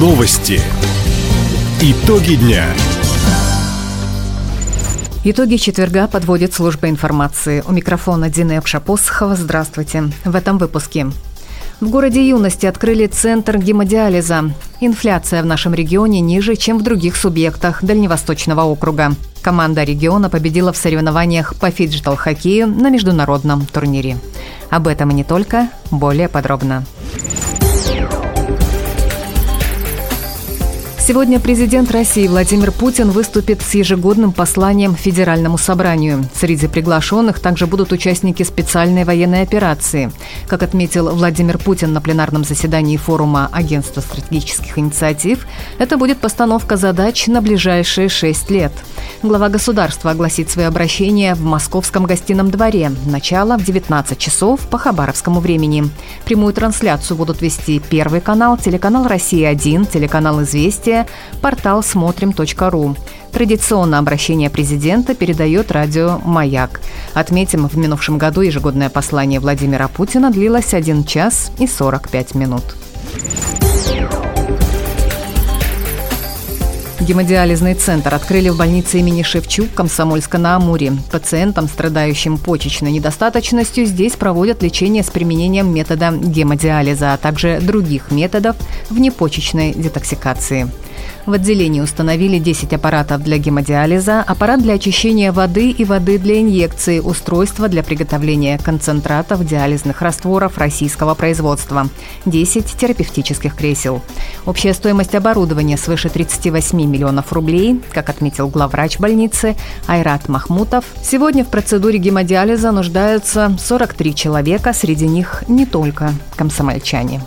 Новости. Итоги дня. Итоги четверга подводит служба информации. У микрофона Дина Эпшапосхова. Здравствуйте. В этом выпуске. В городе Юности открыли центр гемодиализа. Инфляция в нашем регионе ниже, чем в других субъектах Дальневосточного округа. Команда региона победила в соревнованиях по фиджитал-хоккею на международном турнире. Об этом и не только, более подробно. Сегодня президент России Владимир Путин выступит с ежегодным посланием Федеральному собранию. Среди приглашенных также будут участники специальной военной операции. Как отметил Владимир Путин на пленарном заседании форума Агентства стратегических инициатив, это будет постановка задач на ближайшие шесть лет. Глава государства огласит свое обращение в Московском гостином дворе. Начало в 19 часов по хабаровскому времени. Прямую трансляцию будут вести Первый канал, телеканал «Россия-1», телеканал «Известия», портал смотрим.ру. Традиционно обращение президента передает радио «Маяк». Отметим, в минувшем году ежегодное послание Владимира Путина длилось 1 час и 45 минут. Гемодиализный центр открыли в больнице имени Шевчук Комсомольска-на-Амуре. Пациентам, страдающим почечной недостаточностью, здесь проводят лечение с применением метода гемодиализа, а также других методов внепочечной детоксикации. В отделении установили 10 аппаратов для гемодиализа, аппарат для очищения воды и воды для инъекции, устройство для приготовления концентратов диализных растворов российского производства, 10 терапевтических кресел. Общая стоимость оборудования свыше 38 миллионов рублей, как отметил главврач больницы Айрат Махмутов. Сегодня в процедуре гемодиализа нуждаются 43 человека, среди них не только комсомольчане.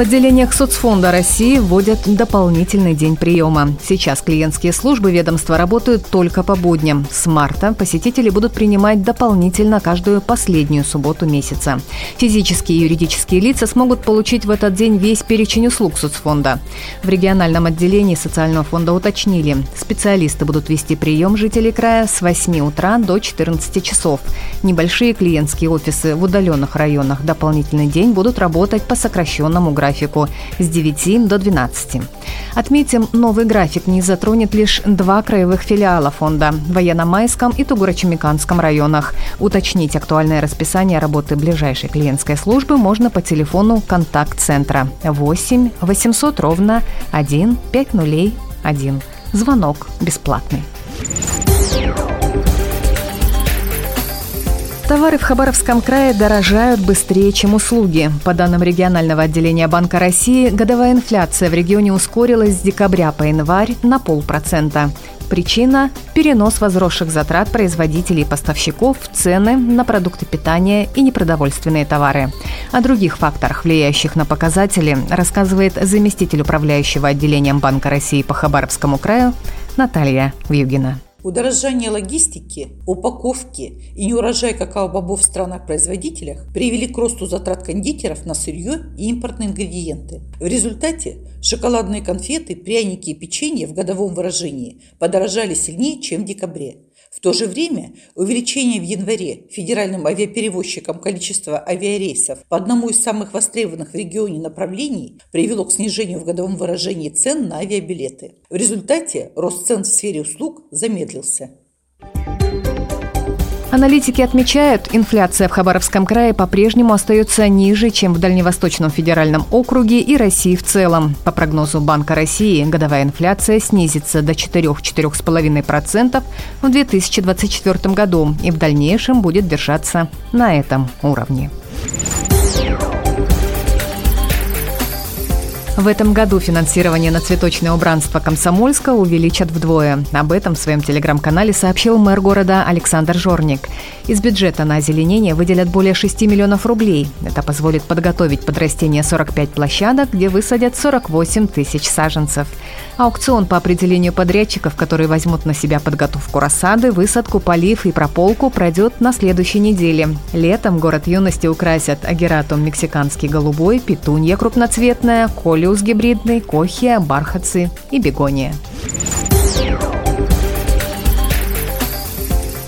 В отделениях соцфонда России вводят дополнительный день приема. Сейчас клиентские службы ведомства работают только по будням. С марта посетители будут принимать дополнительно каждую последнюю субботу месяца. Физические и юридические лица смогут получить в этот день весь перечень услуг соцфонда. В региональном отделении социального фонда уточнили, специалисты будут вести прием жителей края с 8 утра до 14 часов. Небольшие клиентские офисы в удаленных районах дополнительный день будут работать по сокращенному графику с 9 до 12. Отметим, новый график не затронет лишь два краевых филиала фонда – в Военно-Майском и Тугурочемиканском районах. Уточнить актуальное расписание работы ближайшей клиентской службы можно по телефону контакт-центра 8 800 ровно 1 5001. Звонок бесплатный. Товары в Хабаровском крае дорожают быстрее, чем услуги. По данным регионального отделения Банка России, годовая инфляция в регионе ускорилась с декабря по январь на полпроцента. Причина – перенос возросших затрат производителей и поставщиков в цены на продукты питания и непродовольственные товары. О других факторах, влияющих на показатели, рассказывает заместитель управляющего отделением Банка России по Хабаровскому краю Наталья Вьюгина. Удорожание логистики, упаковки и неурожай какао-бобов в странах-производителях привели к росту затрат кондитеров на сырье и импортные ингредиенты. В результате шоколадные конфеты, пряники и печенье в годовом выражении подорожали сильнее, чем в декабре. В то же время увеличение в январе федеральным авиаперевозчикам количества авиарейсов по одному из самых востребованных в регионе направлений привело к снижению в годовом выражении цен на авиабилеты. В результате рост цен в сфере услуг замедлился. Аналитики отмечают, инфляция в Хабаровском крае по-прежнему остается ниже, чем в Дальневосточном федеральном округе и России в целом. По прогнозу Банка России, годовая инфляция снизится до 4-4,5% в 2024 году и в дальнейшем будет держаться на этом уровне. В этом году финансирование на цветочное убранство Комсомольска увеличат вдвое. Об этом в своем телеграм-канале сообщил мэр города Александр Жорник. Из бюджета на озеленение выделят более 6 миллионов рублей. Это позволит подготовить под растение 45 площадок, где высадят 48 тысяч саженцев. Аукцион по определению подрядчиков, которые возьмут на себя подготовку рассады, высадку, полив и прополку, пройдет на следующей неделе. Летом город юности украсят агератум мексиканский голубой, петунья крупноцветная, колеус гибридный, кохия, бархатцы и бегония.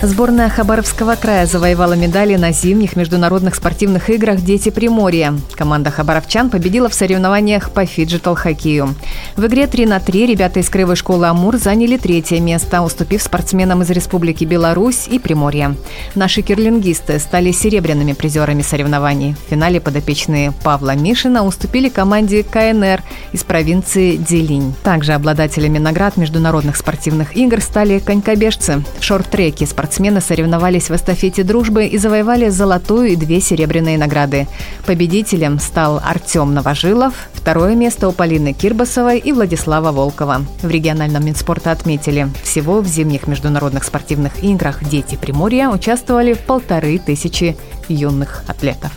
Сборная Хабаровского края завоевала медали на зимних международных спортивных играх «Дети Приморья». Команда хабаровчан победила в соревнованиях по фиджитал-хоккею. В игре 3 на 3 ребята из краевой школы «Амур» заняли третье место, уступив спортсменам из Республики Беларусь и Приморья. Наши кирлингисты стали серебряными призерами соревнований. В финале подопечные Павла Мишина уступили команде КНР из провинции Делинь. Также обладателями наград международных спортивных игр стали конькобежцы. В шорт-треке спортсмены спортсмены соревновались в эстафете дружбы и завоевали золотую и две серебряные награды. Победителем стал Артем Новожилов, второе место у Полины Кирбасовой и Владислава Волкова. В региональном Минспорта отметили, всего в зимних международных спортивных играх «Дети Приморья» участвовали полторы тысячи юных атлетов.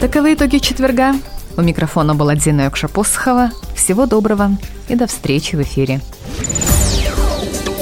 Таковы итоги четверга. У микрофона была Дина Йокша-Посохова. Всего доброго и до встречи в эфире.